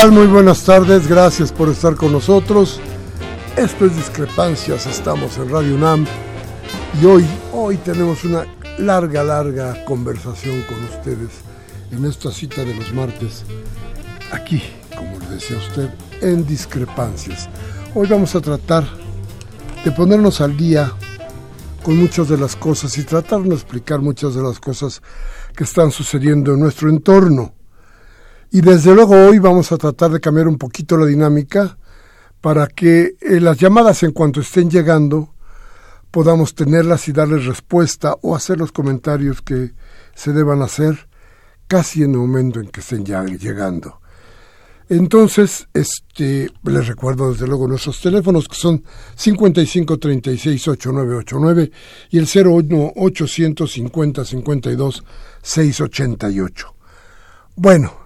Tal? Muy buenas tardes, gracias por estar con nosotros. Esto es Discrepancias, estamos en Radio UNAM y hoy, hoy tenemos una larga, larga conversación con ustedes en esta cita de los martes, aquí, como le decía usted, en Discrepancias. Hoy vamos a tratar de ponernos al día con muchas de las cosas y tratar de explicar muchas de las cosas que están sucediendo en nuestro entorno. Y desde luego hoy vamos a tratar de cambiar un poquito la dinámica para que eh, las llamadas en cuanto estén llegando podamos tenerlas y darles respuesta o hacer los comentarios que se deban hacer casi en el momento en que estén ya llegando. Entonces, este, les recuerdo desde luego nuestros teléfonos que son 55 36 8989 y el 01 850 52 688. Bueno,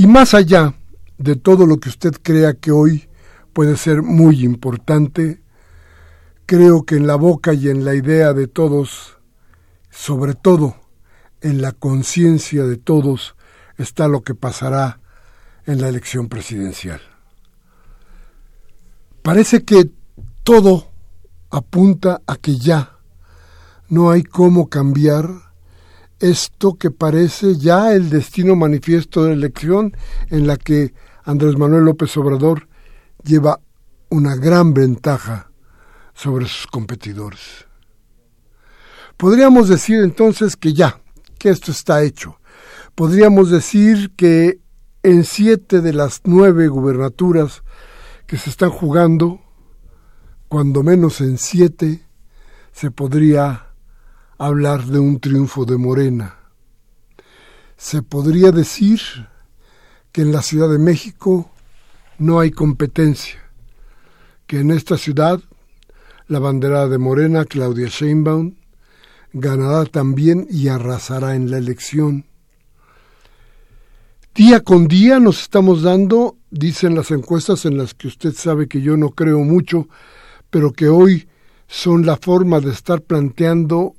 y más allá de todo lo que usted crea que hoy puede ser muy importante, creo que en la boca y en la idea de todos, sobre todo en la conciencia de todos, está lo que pasará en la elección presidencial. Parece que todo apunta a que ya no hay cómo cambiar esto que parece ya el destino manifiesto de la elección en la que Andrés Manuel López Obrador lleva una gran ventaja sobre sus competidores. Podríamos decir entonces que ya, que esto está hecho. Podríamos decir que en siete de las nueve gubernaturas que se están jugando, cuando menos en siete, se podría hablar de un triunfo de Morena. Se podría decir que en la Ciudad de México no hay competencia, que en esta ciudad la bandera de Morena, Claudia Sheinbaum, ganará también y arrasará en la elección. Día con día nos estamos dando, dicen las encuestas en las que usted sabe que yo no creo mucho, pero que hoy son la forma de estar planteando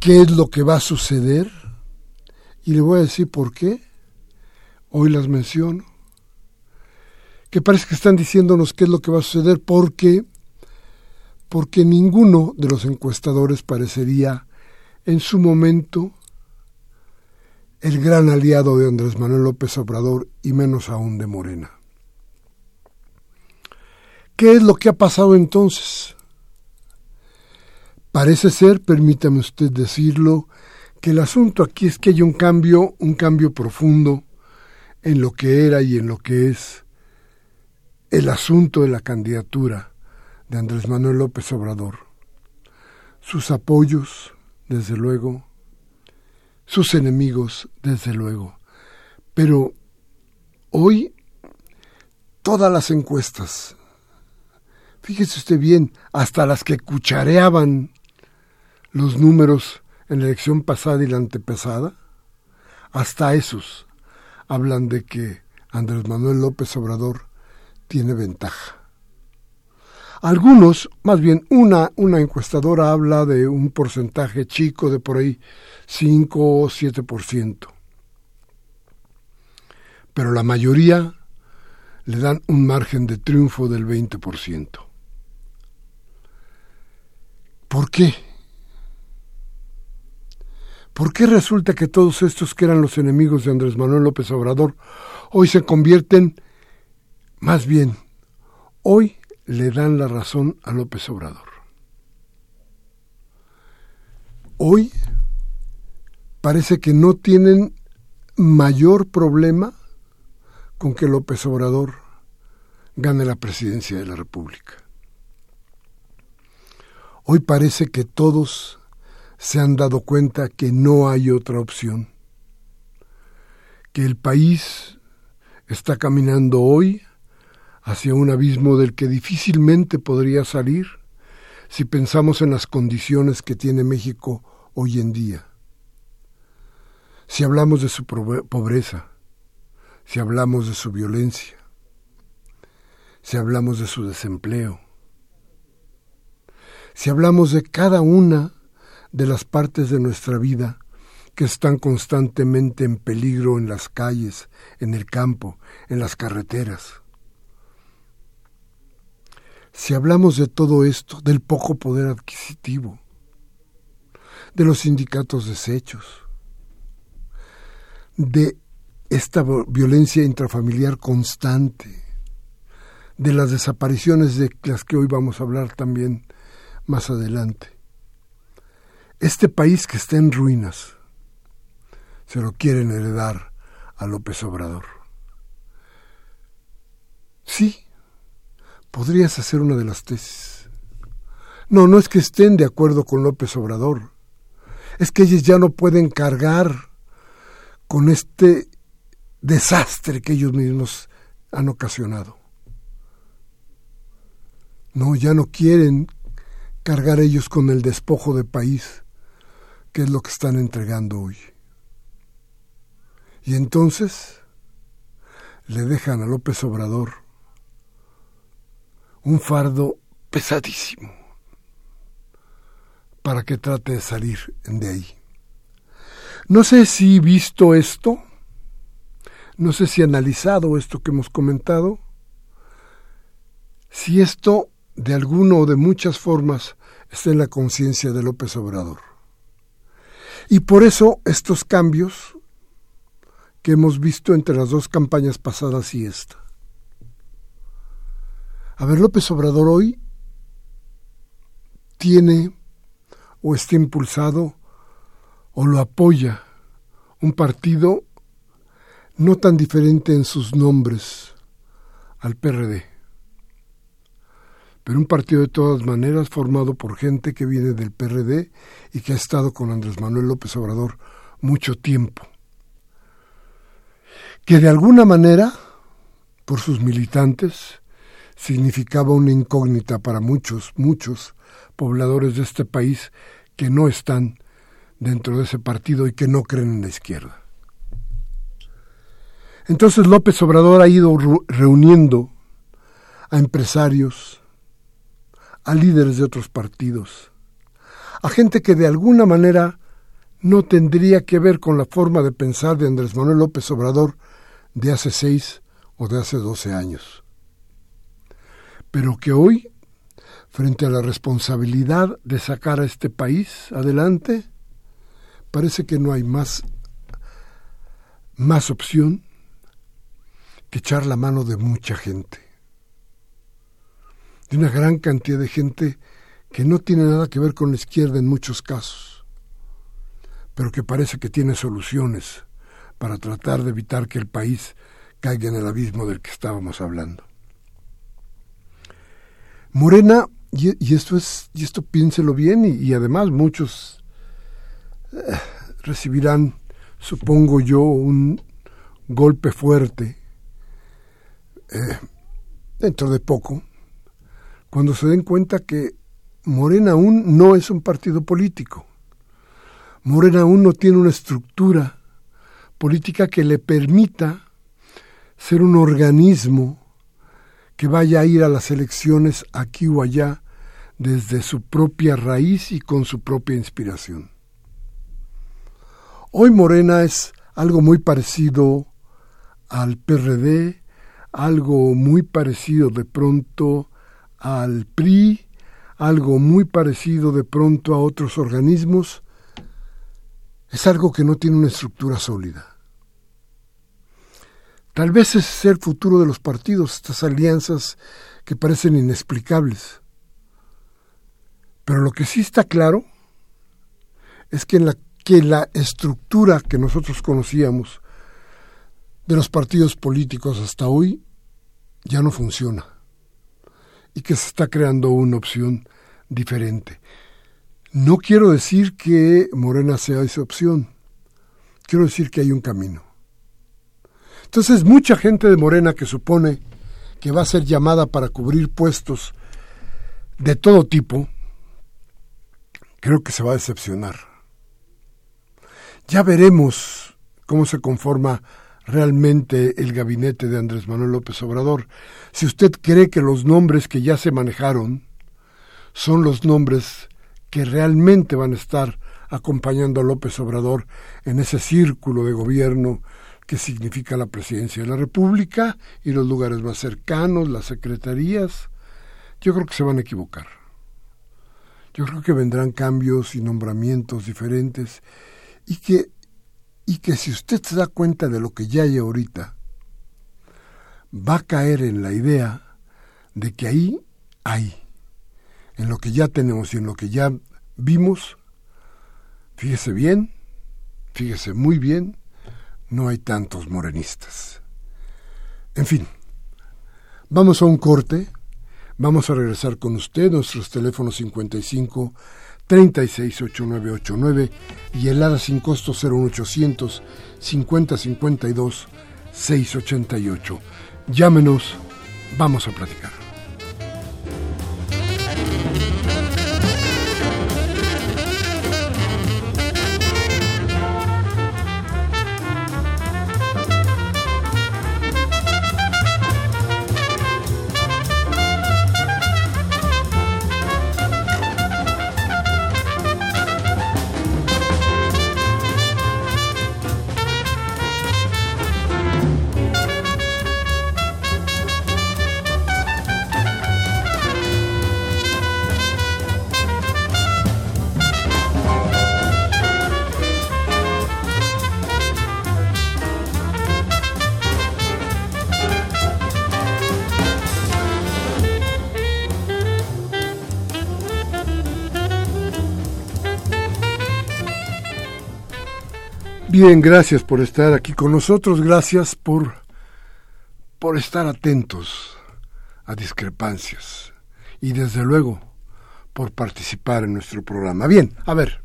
qué es lo que va a suceder y le voy a decir por qué. Hoy las menciono. Que parece que están diciéndonos qué es lo que va a suceder porque porque ninguno de los encuestadores parecería en su momento el gran aliado de Andrés Manuel López Obrador y menos aún de Morena. ¿Qué es lo que ha pasado entonces? Parece ser, permítame usted decirlo, que el asunto aquí es que hay un cambio, un cambio profundo en lo que era y en lo que es el asunto de la candidatura de Andrés Manuel López Obrador. Sus apoyos, desde luego, sus enemigos, desde luego. Pero hoy todas las encuestas, fíjese usted bien, hasta las que cuchareaban los números en la elección pasada y la antepasada, hasta esos hablan de que Andrés Manuel López Obrador tiene ventaja. Algunos, más bien una, una encuestadora habla de un porcentaje chico de por ahí 5 o 7%. Pero la mayoría le dan un margen de triunfo del 20%. ¿Por qué? ¿Por qué resulta que todos estos que eran los enemigos de Andrés Manuel López Obrador hoy se convierten, más bien, hoy le dan la razón a López Obrador? Hoy parece que no tienen mayor problema con que López Obrador gane la presidencia de la República. Hoy parece que todos se han dado cuenta que no hay otra opción, que el país está caminando hoy hacia un abismo del que difícilmente podría salir si pensamos en las condiciones que tiene México hoy en día. Si hablamos de su pobreza, si hablamos de su violencia, si hablamos de su desempleo, si hablamos de cada una de las partes de nuestra vida que están constantemente en peligro en las calles, en el campo, en las carreteras. Si hablamos de todo esto, del poco poder adquisitivo, de los sindicatos deshechos, de esta violencia intrafamiliar constante, de las desapariciones de las que hoy vamos a hablar también más adelante. Este país que está en ruinas se lo quieren heredar a López Obrador. Sí, podrías hacer una de las tesis. No, no es que estén de acuerdo con López Obrador, es que ellos ya no pueden cargar con este desastre que ellos mismos han ocasionado. No, ya no quieren cargar ellos con el despojo de país qué es lo que están entregando hoy. Y entonces le dejan a López Obrador un fardo pesadísimo para que trate de salir de ahí. No sé si visto esto, no sé si analizado esto que hemos comentado, si esto de alguna o de muchas formas está en la conciencia de López Obrador. Y por eso estos cambios que hemos visto entre las dos campañas pasadas y esta. A ver, López Obrador hoy tiene o está impulsado o lo apoya un partido no tan diferente en sus nombres al PRD pero un partido de todas maneras formado por gente que viene del PRD y que ha estado con Andrés Manuel López Obrador mucho tiempo. Que de alguna manera, por sus militantes, significaba una incógnita para muchos, muchos pobladores de este país que no están dentro de ese partido y que no creen en la izquierda. Entonces López Obrador ha ido reuniendo a empresarios, a líderes de otros partidos, a gente que de alguna manera no tendría que ver con la forma de pensar de Andrés Manuel López Obrador de hace seis o de hace doce años. Pero que hoy, frente a la responsabilidad de sacar a este país adelante, parece que no hay más, más opción que echar la mano de mucha gente de una gran cantidad de gente que no tiene nada que ver con la izquierda en muchos casos, pero que parece que tiene soluciones para tratar de evitar que el país caiga en el abismo del que estábamos hablando. Morena, y, esto es, y esto piénselo bien, y, además muchos eh, recibirán, supongo yo, un golpe fuerte eh, dentro de poco, cuando se den cuenta que Morena aún no es un partido político. Morena aún no tiene una estructura política que le permita ser un organismo que vaya a ir a las elecciones aquí o allá desde su propia raíz y con su propia inspiración. Hoy Morena es algo muy parecido al PRD, algo muy parecido de pronto al PRI, algo muy parecido de pronto a otros organismos, es algo que no tiene una estructura sólida. Tal vez ese es el futuro de los partidos, estas alianzas que parecen inexplicables. Pero lo que sí está claro es que, en la, que la estructura que nosotros conocíamos de los partidos políticos hasta hoy ya no funciona y que se está creando una opción diferente. No quiero decir que Morena sea esa opción, quiero decir que hay un camino. Entonces mucha gente de Morena que supone que va a ser llamada para cubrir puestos de todo tipo, creo que se va a decepcionar. Ya veremos cómo se conforma realmente el gabinete de Andrés Manuel López Obrador. Si usted cree que los nombres que ya se manejaron son los nombres que realmente van a estar acompañando a López Obrador en ese círculo de gobierno que significa la presidencia de la República y los lugares más cercanos, las secretarías, yo creo que se van a equivocar. Yo creo que vendrán cambios y nombramientos diferentes y que, y que si usted se da cuenta de lo que ya hay ahorita, va a caer en la idea de que ahí hay, en lo que ya tenemos y en lo que ya vimos, fíjese bien, fíjese muy bien, no hay tantos morenistas. En fin, vamos a un corte, vamos a regresar con usted, nuestros teléfonos 55 368989 y el ADA sin costo 01800 5052 688. Llámenos, vamos a platicar. Bien, gracias por estar aquí con nosotros, gracias por, por estar atentos a discrepancias y desde luego por participar en nuestro programa. Bien, a ver,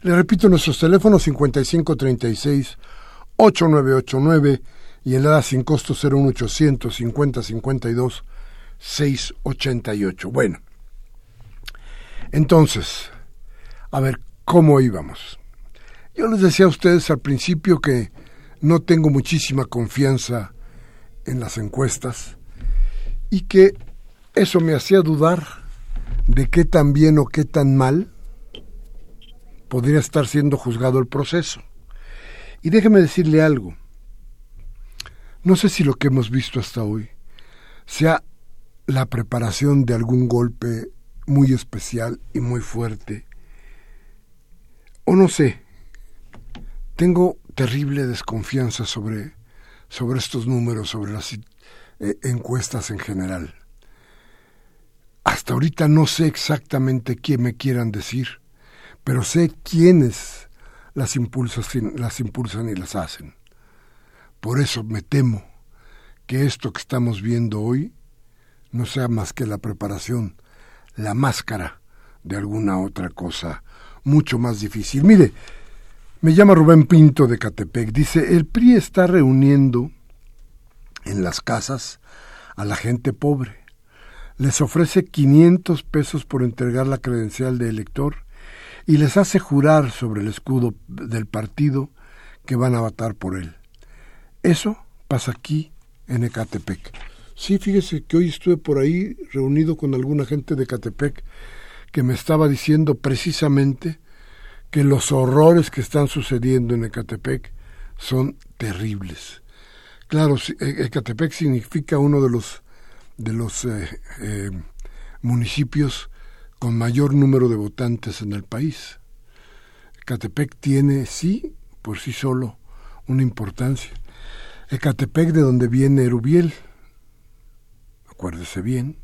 le repito nuestros teléfonos 5536 8989 y el ADA sin costo 01800 5052 688. Bueno, entonces, a ver, ¿cómo íbamos? Yo les decía a ustedes al principio que no tengo muchísima confianza en las encuestas y que eso me hacía dudar de qué tan bien o qué tan mal podría estar siendo juzgado el proceso. Y déjeme decirle algo. No sé si lo que hemos visto hasta hoy sea la preparación de algún golpe muy especial y muy fuerte, o no sé, tengo terrible desconfianza sobre, sobre estos números, sobre las eh, encuestas en general. Hasta ahorita no sé exactamente qué me quieran decir, pero sé quiénes las, las impulsan y las hacen. Por eso me temo que esto que estamos viendo hoy no sea más que la preparación, la máscara de alguna otra cosa mucho más difícil. Mire, me llama Rubén Pinto de Catepec. Dice, el PRI está reuniendo en las casas a la gente pobre. Les ofrece 500 pesos por entregar la credencial de elector y les hace jurar sobre el escudo del partido que van a votar por él. Eso pasa aquí en Ecatepec. Sí, fíjese que hoy estuve por ahí reunido con alguna gente de Ecatepec que me estaba diciendo precisamente que los horrores que están sucediendo en Ecatepec son terribles. Claro, e-, Ecatepec significa uno de los, de los eh, eh, municipios con mayor número de votantes en el país. Ecatepec tiene, sí, por sí solo, una importancia. Ecatepec de donde viene Erubiel, acuérdese bien,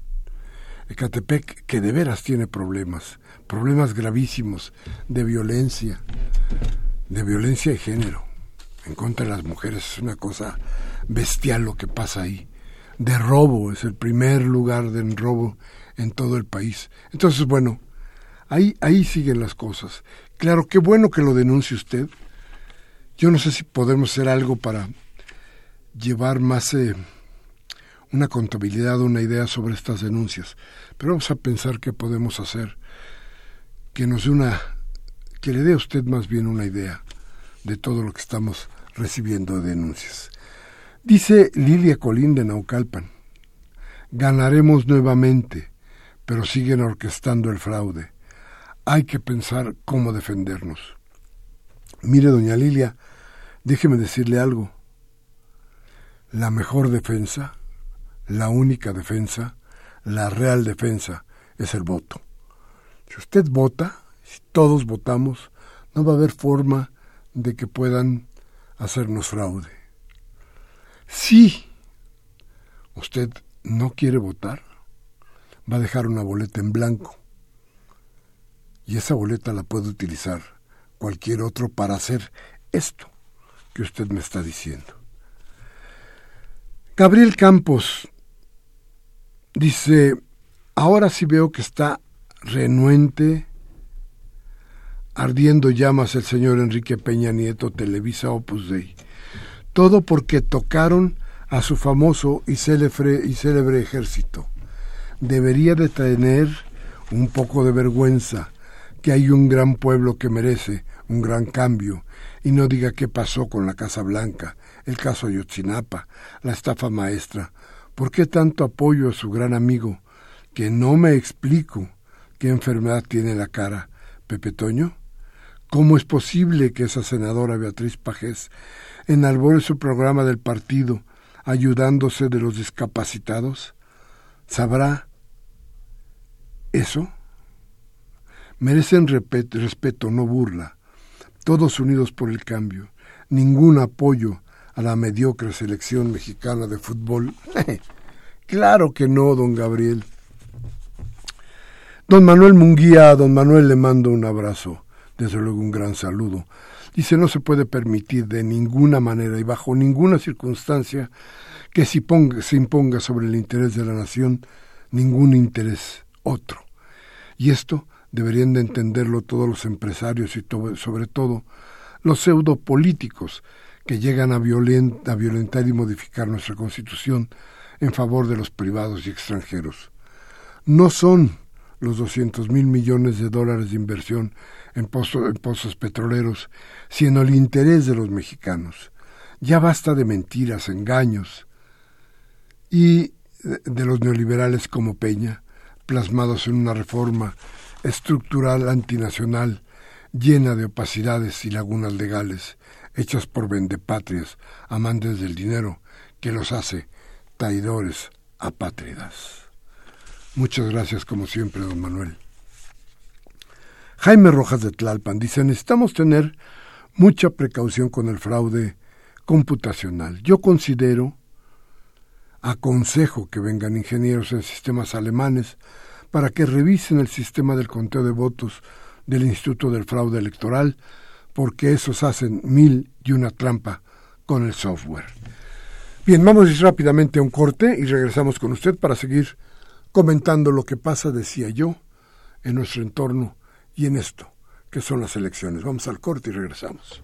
Ecatepec que de veras tiene problemas, problemas gravísimos de violencia, de violencia de género en contra de las mujeres. Es una cosa bestial lo que pasa ahí. De robo, es el primer lugar de robo en todo el país. Entonces, bueno, ahí, ahí siguen las cosas. Claro, qué bueno que lo denuncie usted. Yo no sé si podemos hacer algo para llevar más eh, una contabilidad, una idea sobre estas denuncias. Pero vamos a pensar qué podemos hacer que nos dé una, que le dé a usted más bien una idea de todo lo que estamos recibiendo de denuncias. Dice Lilia Colín de Naucalpan, ganaremos nuevamente, pero siguen orquestando el fraude. Hay que pensar cómo defendernos. Mire, doña Lilia, déjeme decirle algo. La mejor defensa, la única defensa, la real defensa es el voto. Si usted vota, si todos votamos, no va a haber forma de que puedan hacernos fraude. Si usted no quiere votar, va a dejar una boleta en blanco y esa boleta la puede utilizar cualquier otro para hacer esto que usted me está diciendo. Gabriel Campos dice, ahora sí veo que está renuente ardiendo llamas el señor Enrique Peña Nieto Televisa Opus Dei. Todo porque tocaron a su famoso y célebre, y célebre ejército. Debería de tener un poco de vergüenza que hay un gran pueblo que merece un gran cambio y no diga qué pasó con la Casa Blanca, el caso Ayotzinapa, la estafa maestra. ¿Por qué tanto apoyo a su gran amigo? Que no me explico qué enfermedad tiene la cara. Pepe Toño. ¿Cómo es posible que esa senadora Beatriz Pajés enalbore su programa del partido ayudándose de los discapacitados? ¿Sabrá eso? Merecen respeto, no burla. Todos unidos por el cambio. Ningún apoyo a la mediocre selección mexicana de fútbol. claro que no, don Gabriel. Don Manuel Munguía, a don Manuel le mando un abrazo desde luego un gran saludo. Dice, no se puede permitir de ninguna manera y bajo ninguna circunstancia que se, se imponga sobre el interés de la nación ningún interés otro. Y esto deberían de entenderlo todos los empresarios y sobre todo los pseudopolíticos que llegan a, violentar y modificar nuestra constitución en favor de los privados y extranjeros. No son los 200 mil millones de dólares de inversión en, en pozos petroleros, sino el interés de los mexicanos. Ya basta de mentiras, engaños y de los neoliberales como Peña, plasmados en una reforma estructural antinacional llena de opacidades y lagunas legales, hechas por vendepatrias, amantes del dinero, que los hace traidores apátridas. Muchas gracias como siempre, don Manuel. Jaime Rojas de Tlalpan dice, necesitamos tener mucha precaución con el fraude computacional. Yo considero, aconsejo que vengan ingenieros en sistemas alemanes para que revisen el sistema del conteo de votos del Instituto del Fraude Electoral, porque esos hacen mil y una trampa con el software. Bien, vamos rápidamente a un corte y regresamos con usted para seguir comentando lo que pasa, decía yo, en nuestro entorno y en esto, que son las elecciones. Vamos al corte y regresamos.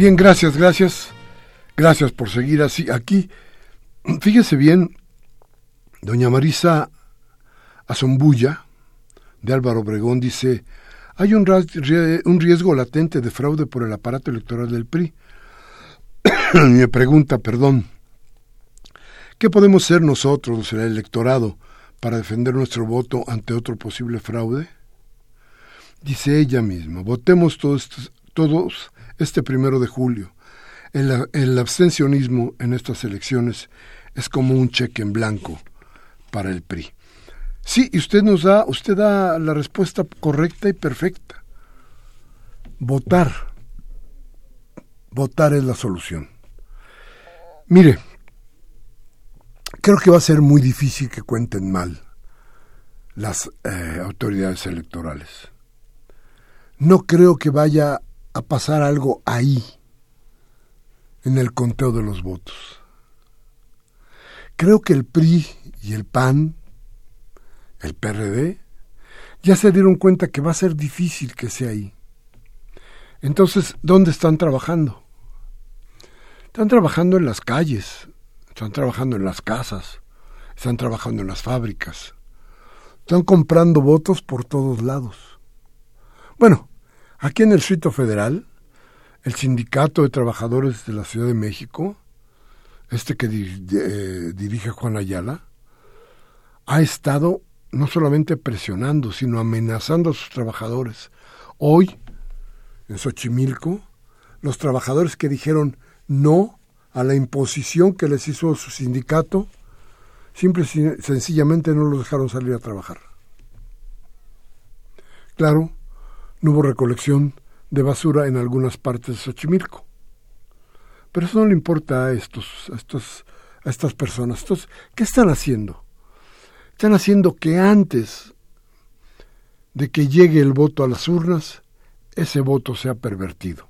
Bien, gracias, gracias. Gracias por seguir así aquí. Fíjese bien, Doña Marisa Azombulla, de Álvaro Obregón, dice, hay un, un riesgo latente de fraude por el aparato electoral del PRI. Me pregunta, perdón, ¿qué podemos ser nosotros, el electorado, para defender nuestro voto ante otro posible fraude? Dice ella misma, votemos todos, todos este primero de julio. El, abstencionismo en estas elecciones es como un cheque en blanco para el PRI. Sí, y usted nos da, usted da la respuesta correcta y perfecta. Votar. Votar es la solución. Mire, creo que va a ser muy difícil que cuenten mal las eh, autoridades electorales. No creo que vaya a pasar algo ahí, en el conteo de los votos. Creo que el PRI y el PAN el PRD, ya se dieron cuenta que va a ser difícil que sea ahí. Entonces, ¿dónde están trabajando? Están trabajando en las calles, están trabajando en las casas, están trabajando en las fábricas, están comprando votos por todos lados. Bueno, aquí en el Distrito Federal, el Sindicato de Trabajadores de la Ciudad de México, este que eh, dirige Juan Ayala, ha estado no solamente presionando, sino amenazando a sus trabajadores. Hoy, en Xochimilco, los trabajadores que dijeron no a la imposición que les hizo su sindicato, simple sencillamente no los dejaron salir a trabajar. Claro, no hubo recolección de basura en algunas partes de Xochimilco. Pero eso no le importa a estos, a estos, a estas personas. Entonces, ¿qué están haciendo? Están haciendo que antes de que llegue el voto a las urnas, ese voto sea pervertido.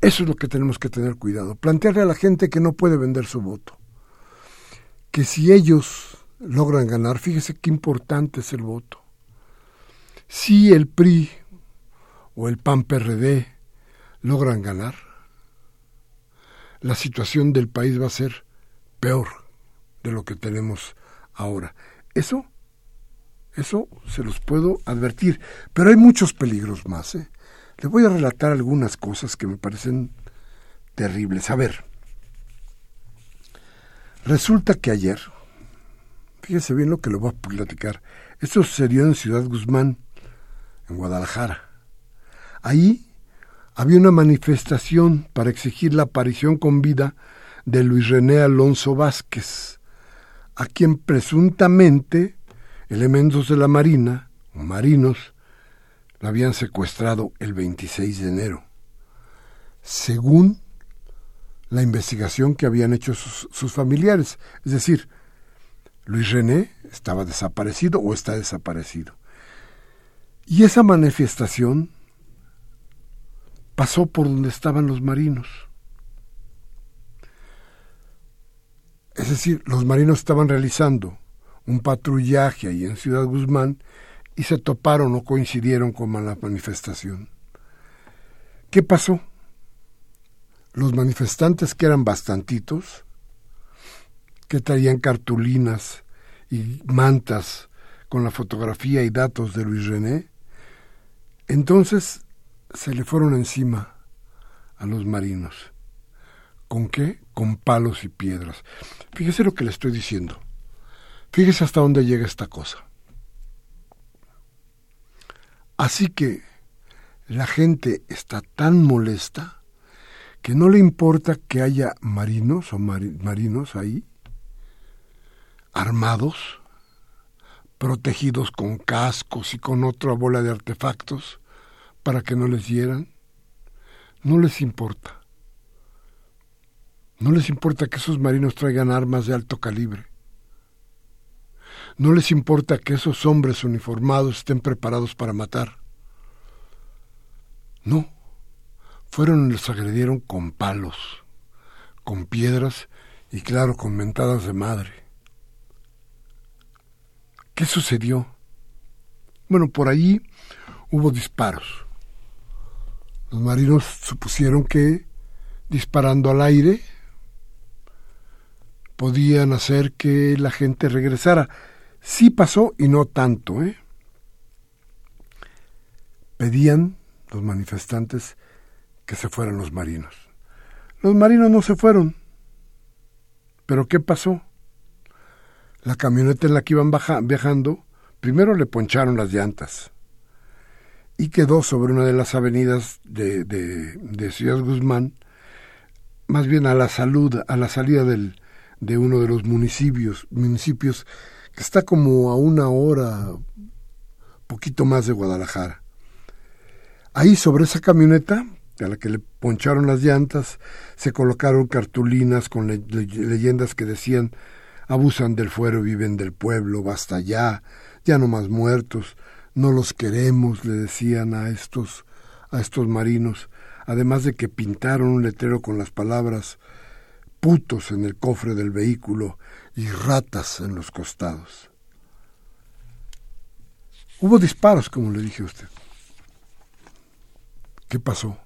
Eso es lo que tenemos que tener cuidado. Plantearle a la gente que no puede vender su voto. Que si ellos logran ganar, fíjese qué importante es el voto. Si el PRI o el PAN-PRD logran ganar, la situación del país va a ser peor de lo que tenemos ahora. Eso, eso se los puedo advertir. Pero hay muchos peligros más. ¿eh? Les voy a relatar algunas cosas que me parecen terribles. A ver, resulta que ayer, fíjese bien lo que le voy a platicar, esto sucedió en Ciudad Guzmán, en Guadalajara. Ahí había una manifestación para exigir la aparición con vida de Luis René Alonso Vázquez, a quien presuntamente elementos de la Marina o marinos la habían secuestrado el 26 de enero, según la investigación que habían hecho sus, sus familiares. Es decir, Luis René estaba desaparecido o está desaparecido. Y esa manifestación pasó por donde estaban los marinos. Es decir, los marinos estaban realizando un patrullaje ahí en Ciudad Guzmán y se toparon o coincidieron con la manifestación. ¿Qué pasó? Los manifestantes, que eran bastantitos, que traían cartulinas y mantas con la fotografía y datos de Luis René, entonces se le fueron encima a los marinos. ¿Con qué? Con palos y piedras. Fíjese lo que le estoy diciendo. Fíjese hasta dónde llega esta cosa. Así que la gente está tan molesta que no le importa que haya marinos o marinos ahí, armados, protegidos con cascos y con otra bola de artefactos para que no les hieran. No les importa. No les importa que esos marinos traigan armas de alto calibre. No les importa que esos hombres uniformados estén preparados para matar. No. Fueron y los agredieron con palos, con piedras y claro, con mentadas de madre. ¿Qué sucedió? Bueno, por allí hubo disparos. Los marinos supusieron que disparando al aire podían hacer que la gente regresara. Sí pasó y no tanto, ¿eh? Pedían los manifestantes que se fueran los marinos. Los marinos no se fueron. Pero ¿qué pasó? La camioneta en la que iban viajando, primero le poncharon las llantas y quedó sobre una de las avenidas de, de, Ciudad Guzmán, más bien a la salud, a la salida del, de uno de los municipios, municipios que está como a una hora, poquito más de Guadalajara. Ahí sobre esa camioneta, a la que le poncharon las llantas, se colocaron cartulinas con leyendas que decían abusan del fuero, viven del pueblo, basta ya, ya no más muertos, no los queremos, le decían a estos, a estos marinos, además de que pintaron un letrero con las palabras putos en el cofre del vehículo y ratas en los costados. Hubo disparos, como le dije a usted. ¿Qué pasó?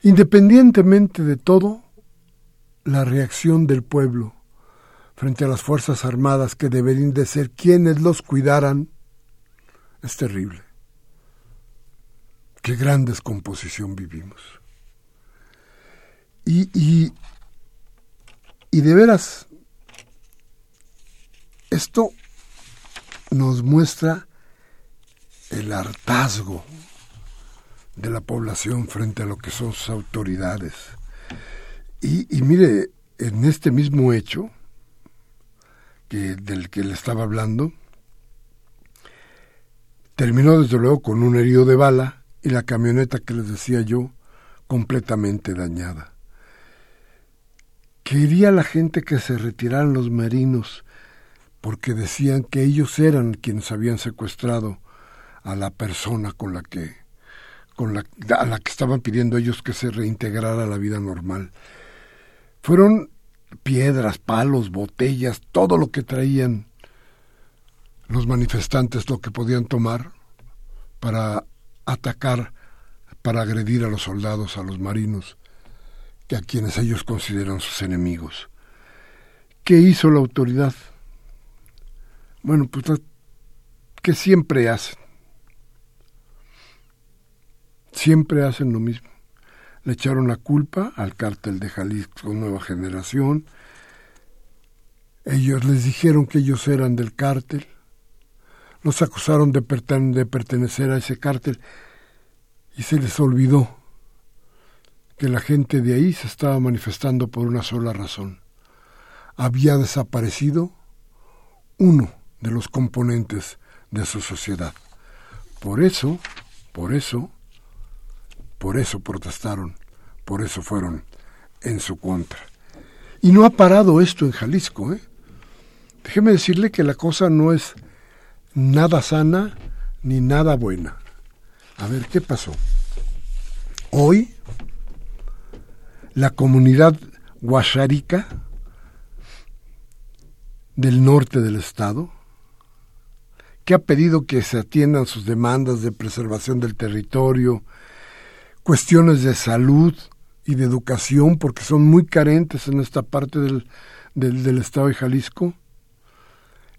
Independientemente de todo, la reacción del pueblo frente a las Fuerzas Armadas que deberían de ser quienes los cuidaran, es terrible. Qué gran descomposición vivimos. Y, y, y de veras, esto nos muestra el hartazgo de la población frente a lo que son sus autoridades. Y, y mire, en este mismo hecho, del que le estaba hablando, terminó desde luego con un herido de bala y la camioneta que les decía yo completamente dañada. Quería la gente que se retiraran los marinos porque decían que ellos eran quienes habían secuestrado a la persona con la que con la, a la que estaban pidiendo ellos que se reintegrara a la vida normal. Fueron piedras, palos, botellas, todo lo que traían los manifestantes, lo que podían tomar para atacar, para agredir a los soldados, a los marinos, que a quienes ellos consideran sus enemigos. ¿Qué hizo la autoridad? Bueno, pues que siempre hacen. Siempre hacen lo mismo le echaron la culpa al cártel de Jalisco Nueva Generación. Ellos les dijeron que ellos eran del cártel. Los acusaron de, de pertenecer a ese cártel y se les olvidó que la gente de ahí se estaba manifestando por una sola razón. Había desaparecido uno de los componentes de su sociedad. Por eso, por eso, por eso protestaron, por eso fueron en su contra. Y no ha parado esto en Jalisco. ¿eh? Déjeme decirle que la cosa no es nada sana ni nada buena. A ver, ¿qué pasó? Hoy, la comunidad guacharica del norte del estado, que ha pedido que se atiendan sus demandas de preservación del territorio, cuestiones de salud y de educación, porque son muy carentes en esta parte del, del, estado de Jalisco,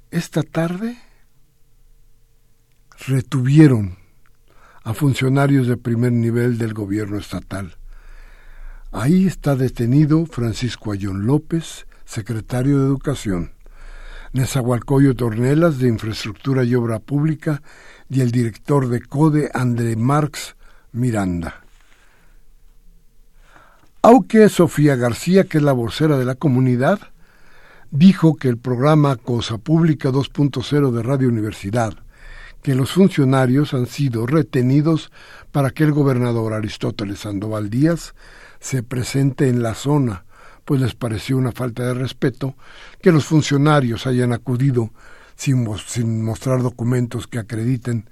esta tarde retuvieron a funcionarios de primer nivel del gobierno estatal. Ahí está detenido Francisco Ayón López, secretario de Educación, Nezahualcóyotl Tornelas, de Infraestructura y Obra Pública, y el director de CODE, André Marx Miranda. Aunque Sofía García, que es la vocera de la comunidad, dijo que el programa Cosa Pública 2.0 de Radio Universidad, que los funcionarios han sido retenidos para que el gobernador Aristóteles Sandoval Díaz se presente en la zona, pues les pareció una falta de respeto que los funcionarios hayan acudido sin, sin mostrar documentos que acrediten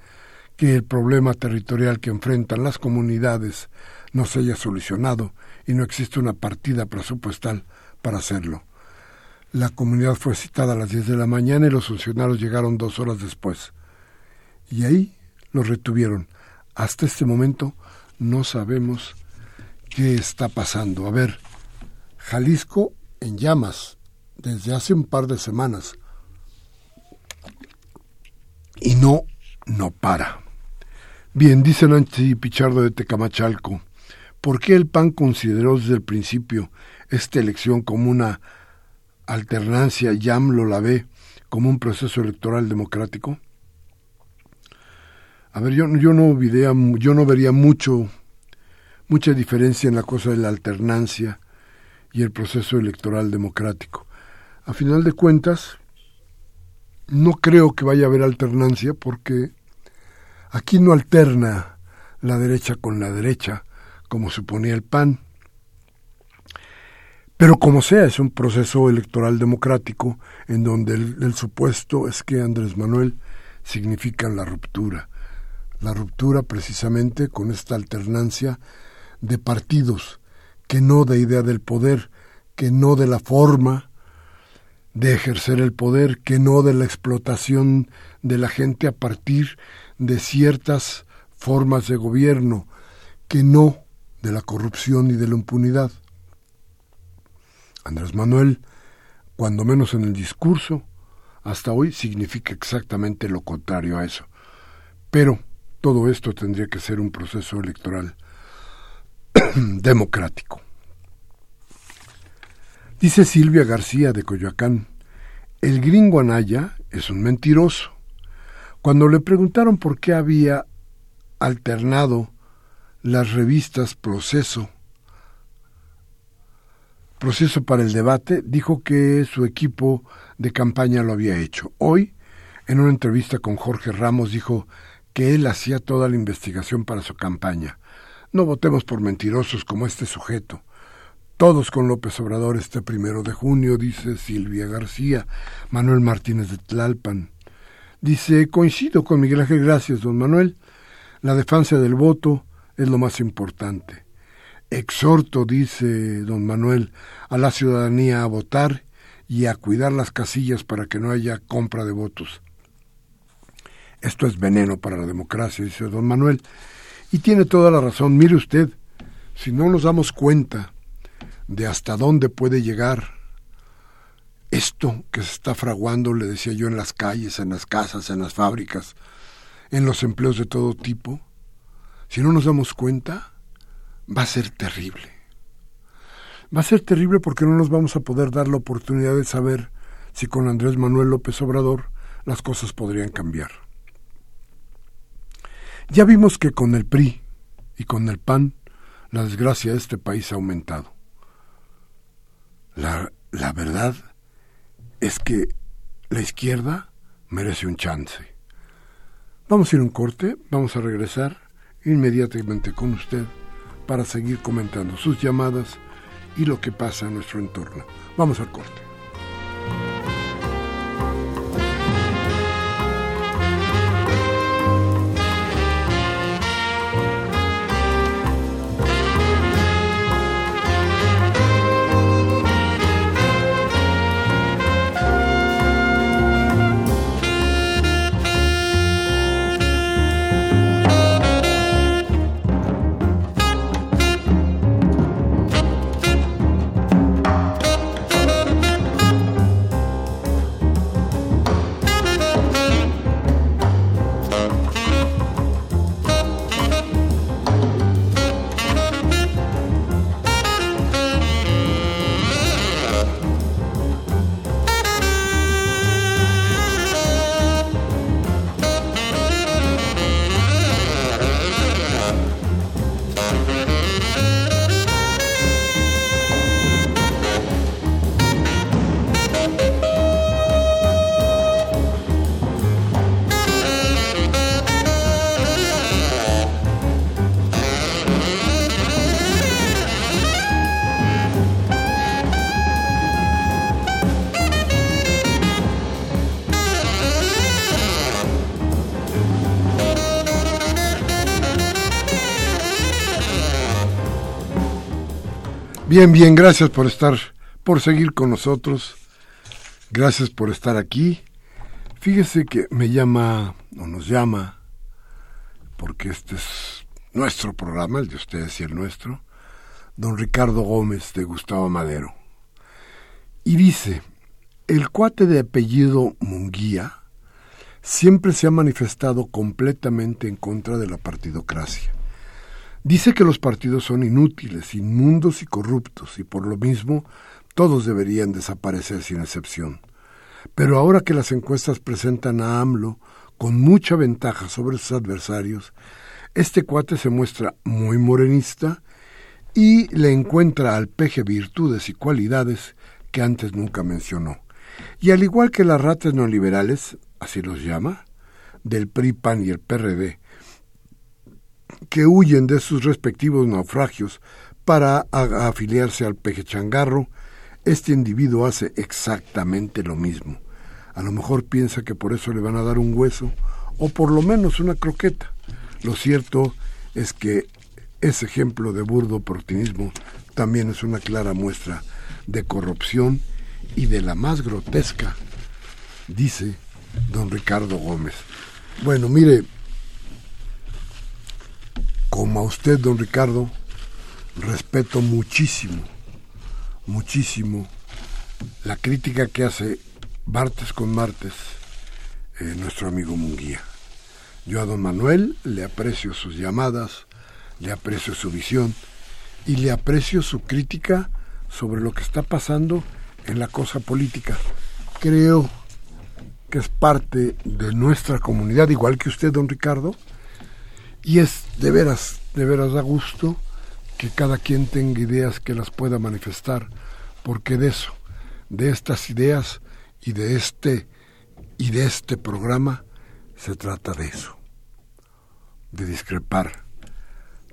que el problema territorial que enfrentan las comunidades no se haya solucionado y no existe una partida presupuestal para hacerlo. La comunidad fue citada a las 10 de la mañana y los funcionarios llegaron dos horas después. Y ahí los retuvieron. Hasta este momento no sabemos qué está pasando. A ver, Jalisco en llamas desde hace un par de semanas. Y no, no para. Bien, dice Nancy Pichardo de Tecamachalco, ¿por qué el PAN consideró desde el principio esta elección como una alternancia y AMLO la ve como un proceso electoral democrático? A ver, yo, yo, no, vería, yo no vería mucho, mucha diferencia en la cosa de la alternancia y el proceso electoral democrático. A final de cuentas, no creo que vaya a haber alternancia porque aquí no alterna la derecha con la derecha, como suponía el PAN. Pero como sea, es un proceso electoral democrático en donde el, supuesto es que Andrés Manuel significa la ruptura. La ruptura precisamente con esta alternancia de partidos, que no de idea del poder, que no de la forma de ejercer el poder, que no de la explotación de la gente a partir de ciertas formas de gobierno, que no de la corrupción y de la impunidad. Andrés Manuel, cuando menos en el discurso, hasta hoy significa exactamente lo contrario a eso. Pero todo esto tendría que ser un proceso electoral democrático. Dice Silvia García de Coyoacán, el gringo Anaya es un mentiroso. Cuando le preguntaron por qué había alternado las revistas Proceso proceso para el debate, dijo que su equipo de campaña lo había hecho. Hoy, en una entrevista con Jorge Ramos, dijo que él hacía toda la investigación para su campaña. No votemos por mentirosos como este sujeto. Todos con López Obrador este primero de junio, dice Silvia García, Manuel Martínez de Tlalpan. Dice, coincido con Miguel Ángel, gracias, don Manuel. La defensa del voto es lo más importante. Exhorto, dice don Manuel, a la ciudadanía a votar y a cuidar las casillas para que no haya compra de votos. Esto es veneno para la democracia, dice don Manuel. Y tiene toda la razón. Mire usted, si no nos damos cuenta de hasta dónde puede llegar esto que se está fraguando, le decía yo, en las calles, en las casas, en las fábricas, en los empleos de todo tipo, si no nos damos cuenta, va a ser terrible. Va a ser terrible porque no nos vamos a poder dar la oportunidad de saber si con Andrés Manuel López Obrador las cosas podrían cambiar. Ya vimos que con el PRI y con el PAN la desgracia de este país ha aumentado. La, la verdad es que la izquierda merece un chance. Vamos a ir a un corte, vamos a regresar inmediatamente con usted para seguir comentando sus llamadas y lo que pasa en nuestro entorno. Vamos al corte. Bien, bien, gracias por estar, por seguir con nosotros. Gracias por estar aquí. Fíjese que me llama, o nos llama, porque este es nuestro programa, el de ustedes y el nuestro, don Ricardo Gómez de Gustavo Madero. Y dice, el cuate de apellido Munguía siempre se ha manifestado completamente en contra de la partidocracia. Dice que los partidos son inútiles, inmundos y corruptos, y por lo mismo todos deberían desaparecer sin excepción. Pero ahora que las encuestas presentan a AMLO con mucha ventaja sobre sus adversarios, este cuate se muestra muy morenista y le encuentra al peje virtudes y cualidades que antes nunca mencionó. Y al igual que las ratas neoliberales, así los llama, del PRI, PAN y el PRD, que huyen de sus respectivos naufragios para afiliarse al peje changarro, este individuo hace exactamente lo mismo. A lo mejor piensa que por eso le van a dar un hueso o por lo menos una croqueta. Lo cierto es que ese ejemplo de burdo oportunismo también es una clara muestra de corrupción y de la más grotesca, dice don Ricardo Gómez. Bueno, mire, como a usted, don Ricardo, respeto muchísimo, muchísimo la crítica que hace martes con martes eh, nuestro amigo Munguía. Yo a don Manuel le aprecio sus llamadas, le aprecio su visión y le aprecio su crítica sobre lo que está pasando en la cosa política. Creo que es parte de nuestra comunidad, igual que usted, don Ricardo, y es de veras, de veras a gusto que cada quien tenga ideas que las pueda manifestar, porque de eso, de estas ideas y de este y de este programa se trata de eso, de discrepar,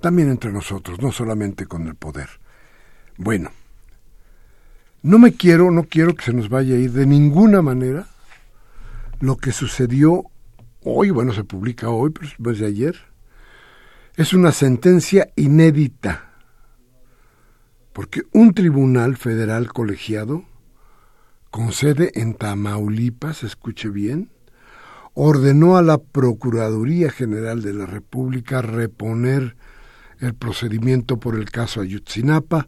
también entre nosotros, no solamente con el poder. Bueno, no me quiero, no quiero que se nos vaya a ir de ninguna manera lo que sucedió hoy, bueno, se publica hoy, pero es de ayer. Es una sentencia inédita, porque un tribunal federal colegiado, con sede en Tamaulipas, escuche bien, ordenó a la Procuraduría General de la República reponer el procedimiento por el caso Ayutzinapa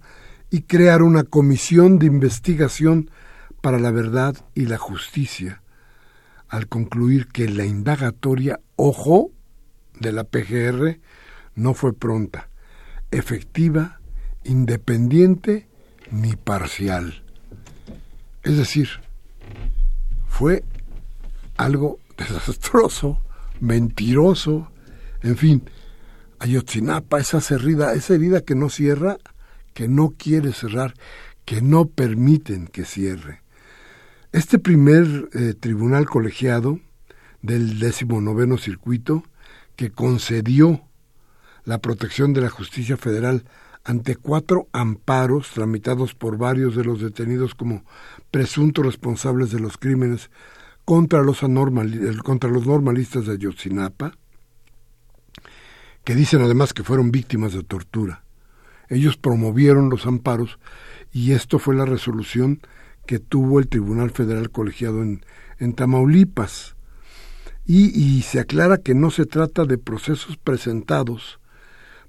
y crear una comisión de investigación para la verdad y la justicia, al concluir que la indagatoria, ojo, de la PGR no fue pronta, efectiva, independiente ni parcial. Es decir, fue algo desastroso, mentiroso, en fin, Ayotzinapa, esa herida, esa herida que no cierra, que no quiere cerrar, que no permiten que cierre. Este primer eh, tribunal colegiado del decimonoveno circuito, que concedió la protección de la justicia federal ante cuatro amparos tramitados por varios de los detenidos como presuntos responsables de los crímenes contra los, contra los normalistas de Ayotzinapa, que dicen además que fueron víctimas de tortura. Ellos promovieron los amparos y esto fue la resolución que tuvo el Tribunal Federal Colegiado en, en Tamaulipas. Y, y se aclara que no se trata de procesos presentados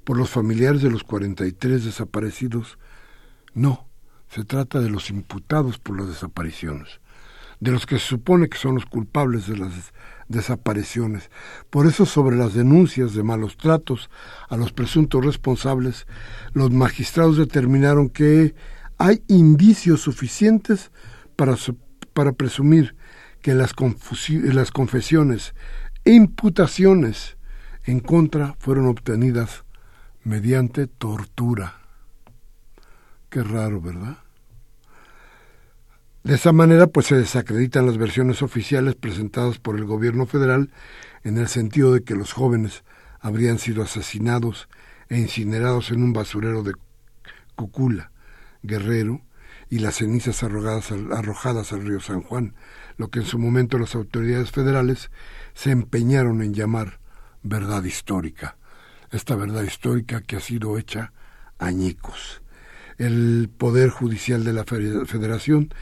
por los familiares de los 43 desaparecidos. No, se trata de los imputados por las desapariciones, de los que se supone que son los culpables de las desapariciones. Por eso sobre las denuncias de malos tratos a los presuntos responsables, los magistrados determinaron que hay indicios suficientes para, para presumir que las, las confesiones e imputaciones en contra fueron obtenidas mediante tortura. Qué raro, ¿verdad? De esa manera, pues se desacreditan las versiones oficiales presentadas por el gobierno federal en el sentido de que los jóvenes habrían sido asesinados e incinerados en un basurero de Cucula, Guerrero, y las cenizas arrojadas al, arrojadas al río San Juan, lo que en su momento las autoridades federales se empeñaron en llamar verdad histórica. Esta verdad histórica que ha sido hecha añicos. El Poder Judicial de la Federación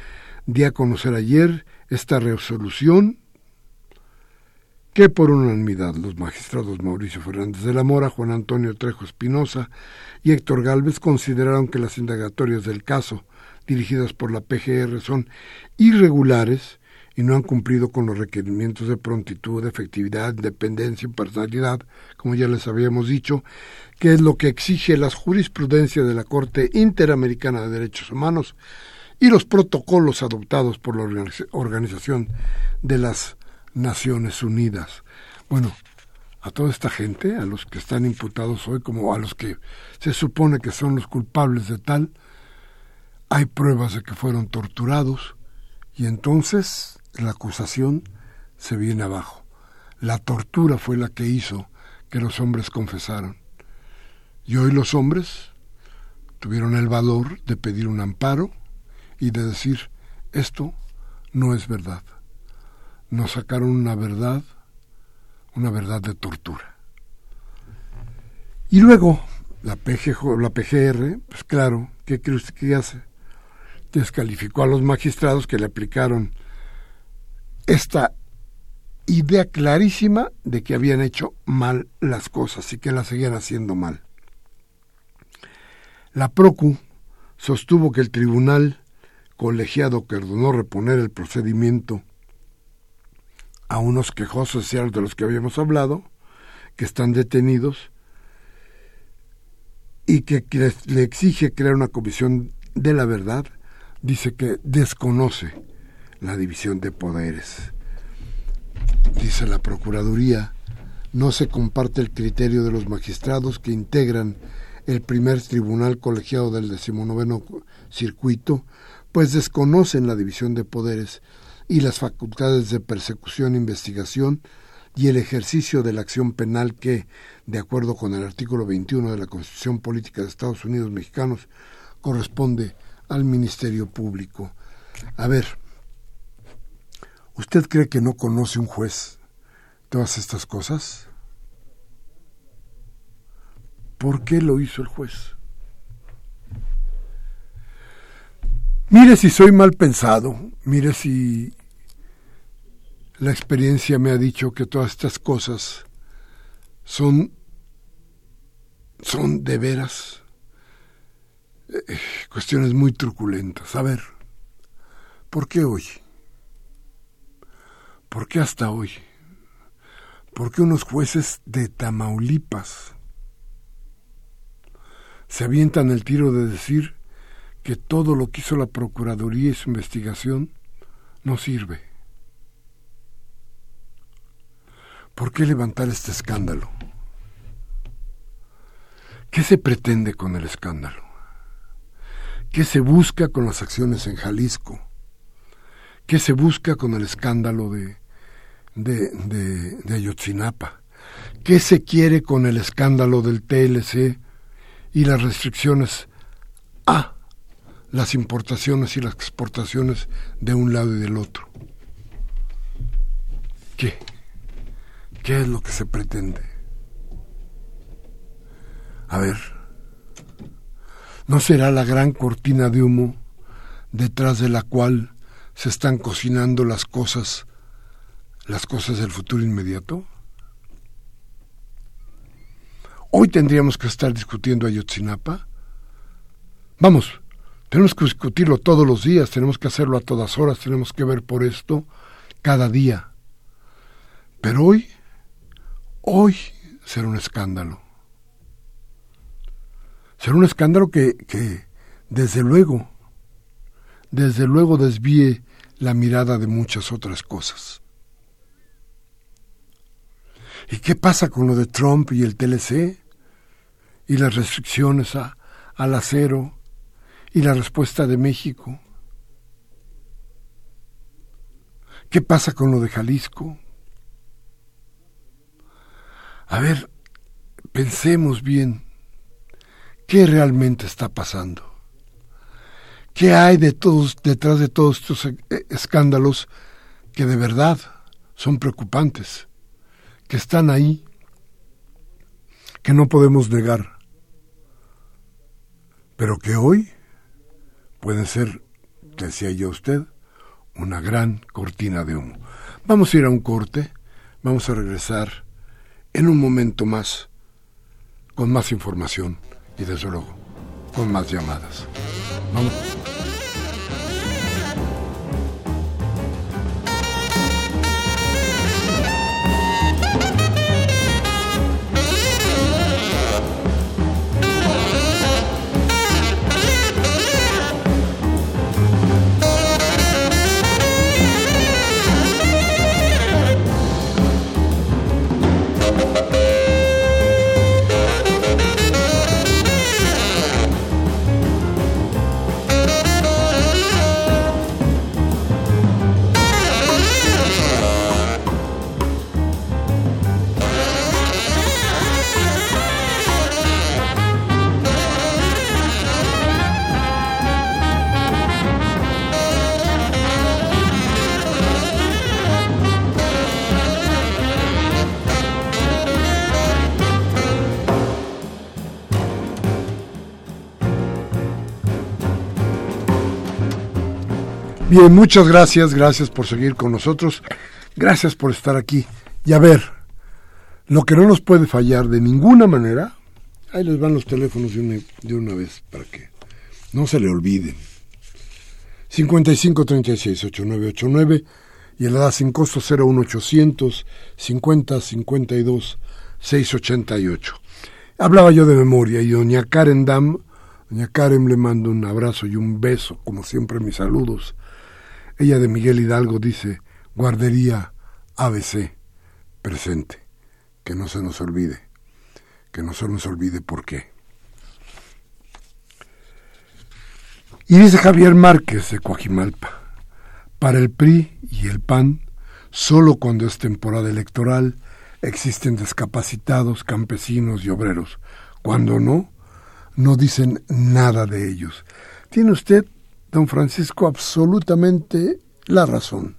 di a conocer ayer esta resolución que por unanimidad los magistrados Mauricio Fernández de la Mora, Juan Antonio Trejo Espinosa y Héctor Galvez consideraron que las indagatorias del caso dirigidas por la PGR son irregulares y no han cumplido con los requerimientos de prontitud, efectividad, independencia, imparcialidad, como ya les habíamos dicho, que es lo que exige la jurisprudencia de la Corte Interamericana de Derechos Humanos y los protocolos adoptados por la Organización de las Naciones Unidas. Bueno, a toda esta gente, a los que están imputados hoy, como a los que se supone que son los culpables de tal, hay pruebas de que fueron torturados y entonces la acusación se viene abajo. La tortura fue la que hizo que los hombres confesaran. Y hoy los hombres tuvieron el valor de pedir un amparo y de decir, esto no es verdad nos sacaron una verdad, una verdad de tortura. Y luego, la, la PGR, pues claro, ¿qué cree usted que hace? Descalificó a los magistrados que le aplicaron esta idea clarísima de que habían hecho mal las cosas y que las seguían haciendo mal. La PROCU sostuvo que el tribunal colegiado que ordenó reponer el procedimiento a unos quejosos de los que habíamos hablado, que están detenidos y que le exige crear una comisión de la verdad, dice que desconoce la división de poderes. Dice la Procuraduría, no se comparte el criterio de los magistrados que integran el primer tribunal colegiado del decimonoveno circuito, pues desconocen la división de poderes y las facultades de persecución e investigación y el ejercicio de la acción penal que, de acuerdo con el artículo 21 de la Constitución Política de Estados Unidos Mexicanos, corresponde al Ministerio Público. A ver, ¿usted cree que no conoce un juez todas estas cosas? ¿Por qué lo hizo el juez? Mire si soy mal pensado, mire si la experiencia me ha dicho que todas estas cosas son, son de veras eh, cuestiones muy truculentas. A ver, ¿por qué hoy? ¿Por qué hasta hoy? ¿Por qué unos jueces de Tamaulipas se avientan el tiro de decir que todo lo que hizo la Procuraduría y su investigación no sirve? ¿Por qué levantar este escándalo? ¿Qué se pretende con el escándalo? ¿Qué se busca con las acciones en Jalisco? ¿Qué se busca con el escándalo de, de, de, Ayotzinapa? ¿Qué se quiere con el escándalo del TLC y las restricciones a las importaciones y las exportaciones de un lado y del otro? ¿Qué? ¿Qué es lo que se pretende? A ver, ¿no será la gran cortina de humo detrás de la cual se están cocinando las cosas, las cosas del futuro inmediato? Hoy tendríamos que estar discutiendo Ayotzinapa. Vamos, tenemos que discutirlo todos los días, tenemos que hacerlo a todas horas, tenemos que ver por esto cada día. Pero hoy hoy será un escándalo. Será un escándalo que, que desde luego, desde luego desvíe la mirada de muchas otras cosas. ¿Y qué pasa con lo de Trump y el TLC? Y las restricciones a, al acero y la respuesta de México. ¿Qué pasa con lo de Jalisco? A ver, pensemos bien, ¿qué realmente está pasando? ¿Qué hay de todos, detrás de todos estos e, escándalos que de verdad son preocupantes, que están ahí, que no podemos negar, pero que hoy pueden ser, decía yo a usted, una gran cortina de humo. Vamos a ir a un corte Vamos a regresar en un momento más con más información y desde luego con más llamadas. Vamos. Bien, muchas gracias, gracias por seguir con nosotros, gracias por estar aquí. Y a ver, lo que no nos puede fallar de ninguna manera, ahí les van los teléfonos de una, de una vez para que no se le olviden. 5536-8989 y el edad sin costo 01800 50 52 688. Hablaba yo de memoria y doña Karen Dam, doña Karen le mando un abrazo y un beso, como siempre mis saludos ella de Miguel Hidalgo dice, guardería ABC, presente, que no se nos olvide, que no se nos olvide por qué. Y dice Javier Márquez de Coajimalpa, para el PRI y el PAN, solo cuando es temporada electoral existen discapacitados, campesinos y obreros. Cuando no, no dicen nada de ellos. Tiene usted don Francisco absolutamente la razón.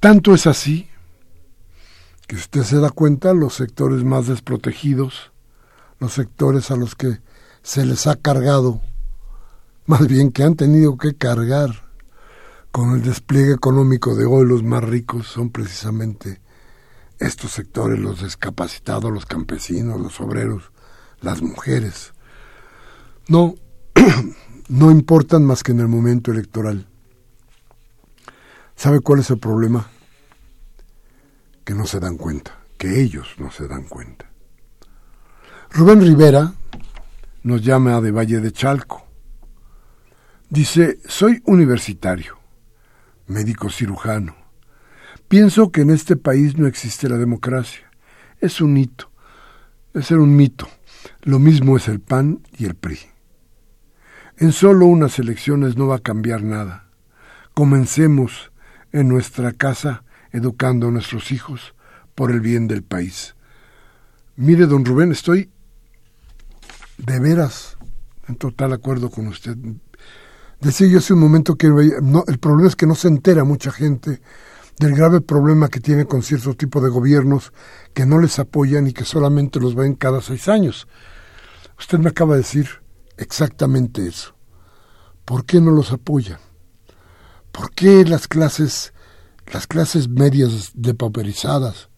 Tanto es así que usted se da cuenta, los sectores más desprotegidos, los sectores a los que se les ha cargado, más bien que han tenido que cargar con el despliegue económico de hoy los más ricos, son precisamente estos sectores, los discapacitados, los campesinos, los obreros, las mujeres. No, no importan más que en el momento electoral. ¿Sabe cuál es el problema? Que no se dan cuenta, que ellos no se dan cuenta. Rubén Rivera nos llama de Valle de Chalco. Dice, soy universitario, médico cirujano. Pienso que en este país no existe la democracia. Es un hito, es un mito. Lo mismo es el PAN y el PRI. En solo unas elecciones no va a cambiar nada. Comencemos en nuestra casa educando a nuestros hijos por el bien del país. Mire, don Rubén, estoy de veras en total acuerdo con usted. Decía yo hace un momento que el problema es que no se entera mucha gente del grave problema que tiene con cierto tipo de gobiernos que no les apoyan y que solamente los ven cada seis años. Usted me acaba de decir exactamente eso. ¿Por qué no los apoyan? ¿Por qué las clases, las clases medias depauperizadas,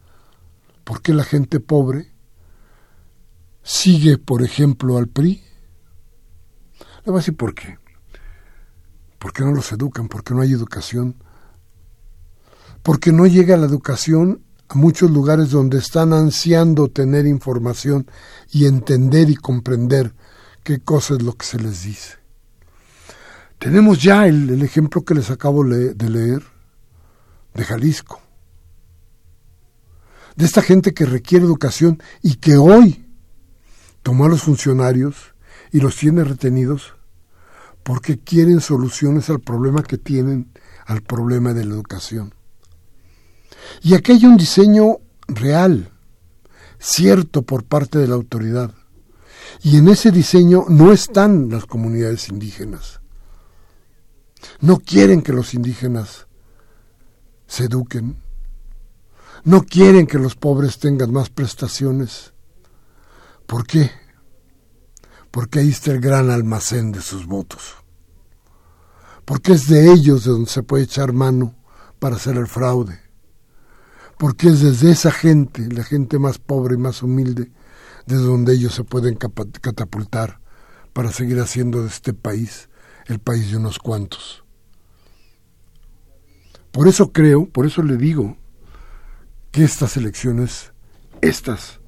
por qué la gente pobre sigue, por ejemplo, al PRI? Le voy a decir por qué. Porque no los educan, porque no hay educación, porque no llega la educación a muchos lugares donde están ansiando tener información y entender y comprender qué cosa es lo que se les dice. Tenemos ya el, ejemplo que les acabo de leer de Jalisco, de esta gente que requiere educación y que hoy tomó a los funcionarios y los tiene retenidos porque quieren soluciones al problema que tienen, al problema de la educación. Y aquí hay un diseño real, cierto por parte de la autoridad. Y en ese diseño no están las comunidades indígenas. No quieren que los indígenas se eduquen. No quieren que los pobres tengan más prestaciones. ¿Por qué? Porque ahí está el gran almacén de sus votos. Porque es de ellos de donde se puede echar mano para hacer el fraude. porque es desde esa gente, la gente más pobre y más humilde, desde donde ellos se pueden catapultar para seguir haciendo de este país el país de unos cuantos. Por eso creo, por eso le digo que estas elecciones, estas,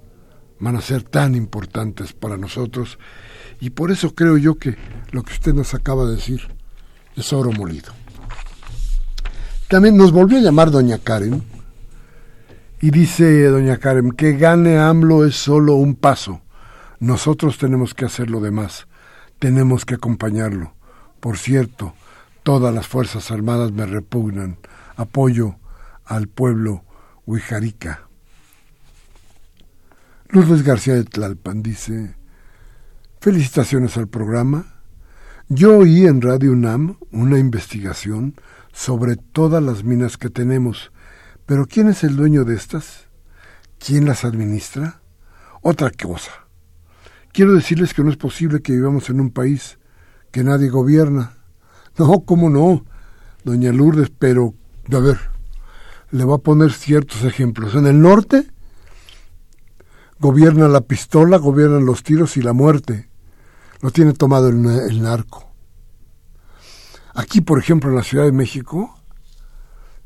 van a ser tan importantes para nosotros y por eso creo yo que lo que usted nos acaba de decir es oro molido. También nos volvió a llamar doña Karen y dice doña Karen que gane AMLO es solo un paso. Nosotros tenemos que hacer lo demás, tenemos que acompañarlo. Por cierto, todas las Fuerzas Armadas me repugnan. Apoyo al pueblo huijarica. Lourdes García de Tlalpan dice, felicitaciones al programa. Yo oí en Radio UNAM una investigación sobre todas las minas que tenemos, pero ¿quién es el dueño de estas? ¿Quién las administra? Otra cosa. Quiero decirles que no es posible que vivamos en un país que nadie gobierna. No, ¿cómo no? Doña Lourdes, pero, a ver, le voy a poner ciertos ejemplos. En el norte gobierna la pistola, gobiernan los tiros y la muerte. Lo tiene tomado el, narco. Aquí, por ejemplo, en la Ciudad de México,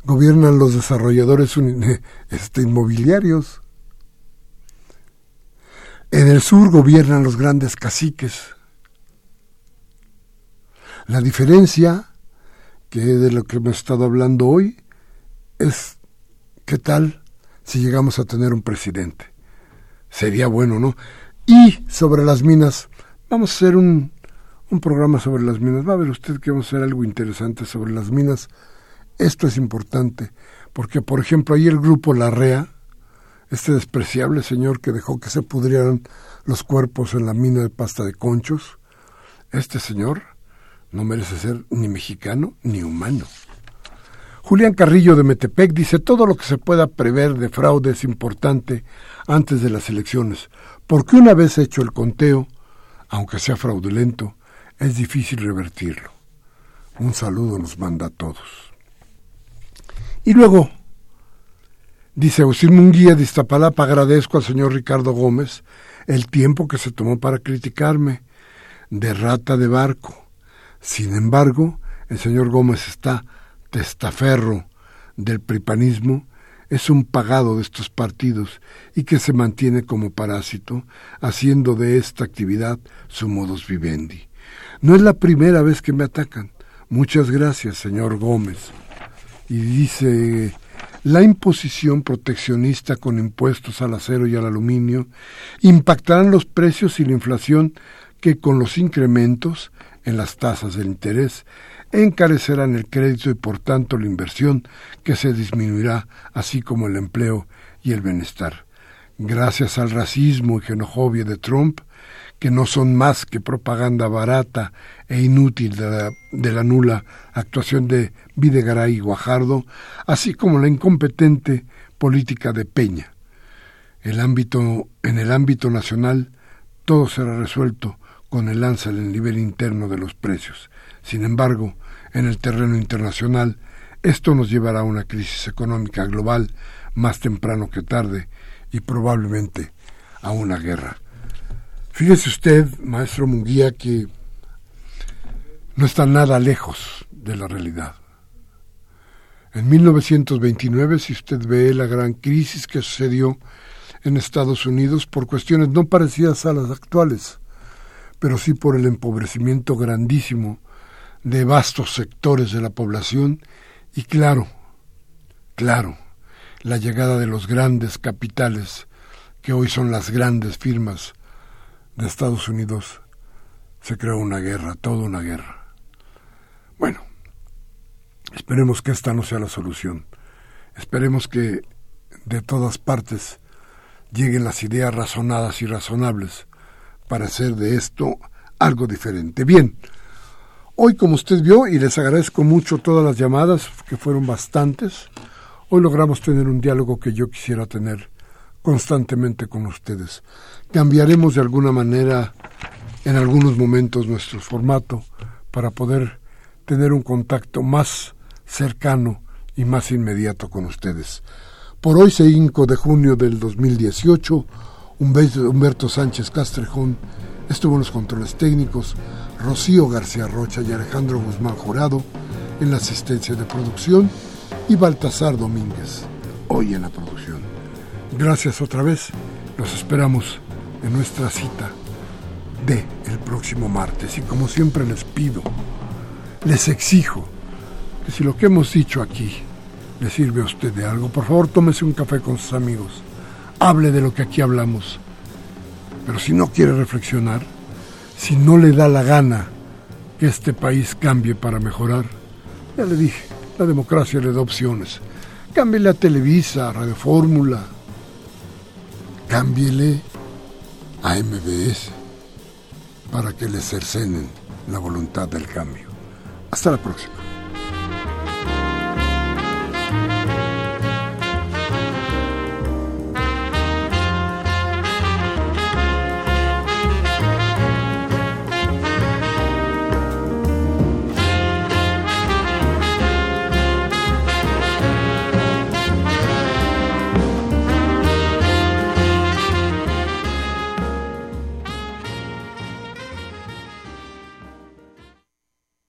gobiernan los desarrolladores este, inmobiliarios. En el sur gobiernan los grandes caciques. La diferencia, que de lo que hemos estado hablando hoy, es qué tal si llegamos a tener un presidente. Sería bueno, ¿no? Y sobre las minas, vamos a hacer un, un programa sobre las minas. Va a ver usted que vamos a hacer algo interesante sobre las minas. Esto es importante, porque por ejemplo ahí el grupo Larrea, este despreciable señor que dejó que se pudrieran los cuerpos en la mina de pasta de conchos, este señor no merece ser ni mexicano ni humano. Julián Carrillo de Metepec dice, todo lo que se pueda prever de fraude es importante antes de las elecciones, porque una vez hecho el conteo, aunque sea fraudulento, es difícil revertirlo. Un saludo nos manda a todos. Y luego, dice Agustín Munguía de Iztapalapa, agradezco al señor Ricardo Gómez el tiempo que se tomó para criticarme, de rata de barco. Sin embargo, el señor Gómez está testaferro del pripanismo, es un pagado de estos partidos y que se mantiene como parásito, haciendo de esta actividad su modus vivendi. No es la primera vez que me atacan. Muchas gracias, señor Gómez. Y dice, la imposición proteccionista con impuestos al acero y al aluminio impactarán los precios y la inflación que con los incrementos en las tasas de interés encarecerán el crédito y por tanto la inversión que se disminuirá, así como el empleo y el bienestar. Gracias al racismo y xenofobia de Trump, que no son más que propaganda barata e inútil de la, nula actuación de Videgaray y Guajardo, así como la incompetente política de Peña. El ámbito, en el ámbito nacional, todo será resuelto con el alza en el nivel interno de los precios. Sin embargo, en el terreno internacional, esto nos llevará a una crisis económica global más temprano que tarde y probablemente a una guerra. Fíjese usted, maestro Munguía, que no está nada lejos de la realidad. En 1929, si usted ve la gran crisis que sucedió en Estados Unidos por cuestiones no parecidas a las actuales, pero sí por el empobrecimiento grandísimo de vastos sectores de la población y claro, claro, la llegada de los grandes capitales que hoy son las grandes firmas de Estados Unidos, se creó una guerra, toda una guerra. Bueno, esperemos que esta no sea la solución. Esperemos que de todas partes lleguen las ideas razonadas y razonables para hacer de esto algo diferente. Bien, Hoy, como usted vio, y les agradezco mucho todas las llamadas, que fueron bastantes, hoy logramos tener un diálogo que yo quisiera tener constantemente con ustedes. Cambiaremos de alguna manera en algunos momentos nuestro formato para poder tener un contacto más cercano y más inmediato con ustedes. Por hoy, 5 de junio del 2018, Humberto Sánchez Castrejón estuvo en los controles técnicos, Rocío García Rocha y Alejandro Guzmán Jurado en la asistencia de producción y Baltasar Domínguez hoy en la producción. Gracias otra vez, los esperamos en nuestra cita de el próximo martes. Y como siempre les pido, les exijo que si lo que hemos dicho aquí le sirve a usted de algo, por favor tómese un café con sus amigos, hable de lo que aquí hablamos, pero si no quiere reflexionar, si no le da la gana que este país cambie para mejorar, ya le dije, la democracia le da opciones. Cámbiele a Televisa, a Radio Fórmula, cámbiele a MBS para que le cercenen la voluntad del cambio. Hasta la próxima.